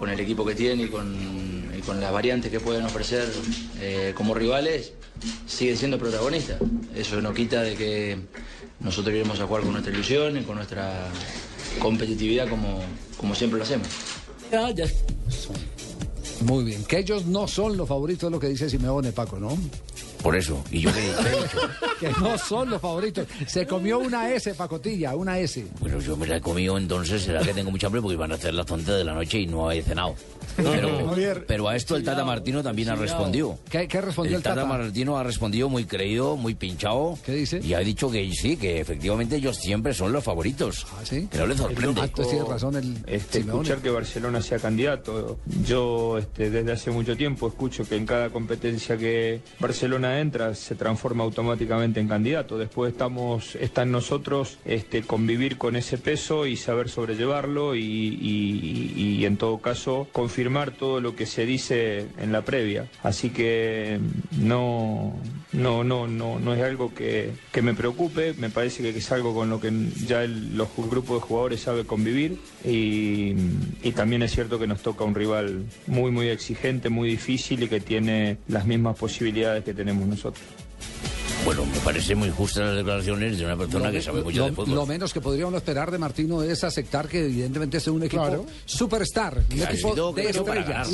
Con el equipo que tiene y con, las variantes que pueden ofrecer eh, como rivales, sigue siendo protagonista. Eso no quita de que nosotros iremos a jugar con nuestra ilusión y con nuestra competitividad como siempre lo hacemos. Muy bien. Que ellos no son los favoritos, es lo que dice Simeone, Paco, ¿no? Por eso. Y yo qué qué he dicho. Que no son los favoritos. Se comió una S, Pacotilla, una S. Bueno, yo me la he comido entonces, será que tengo mucha hambre porque van a hacer las 11 de la noche y no he cenado. Pero, pero a esto el Tata Martino también ha respondido. ¿Qué, qué respondió El Tata Martino ha respondido muy creído, muy pinchado. ¿Qué dice? Y ha dicho que sí, que efectivamente ellos siempre son los favoritos. ¿Ah, sí? Que no le sorprende. Razón el este, escuchar que Barcelona sea candidato. Yo este, desde hace mucho tiempo escucho que en cada competencia que Barcelona entra se transforma automáticamente en candidato. Después estamos, está en nosotros este, convivir con ese peso y saber sobrellevarlo y, en todo caso confirmar todo lo que se dice en la previa. Así que no, no, no, no, no es algo que, que me preocupe. Me parece que es algo con lo que ya el- los grupos de jugadores sabe convivir y, y también es cierto que nos toca un rival muy, muy exigente, muy difícil y que tiene las mismas posibilidades que tenemos nosotros. Bueno, me parece muy justas las declaraciones de una persona que sabe mucho lo, de fútbol. lo menos que podríamos esperar de Martino es aceptar que evidentemente es un equipo Claro. superstar, un equipo de estrellas.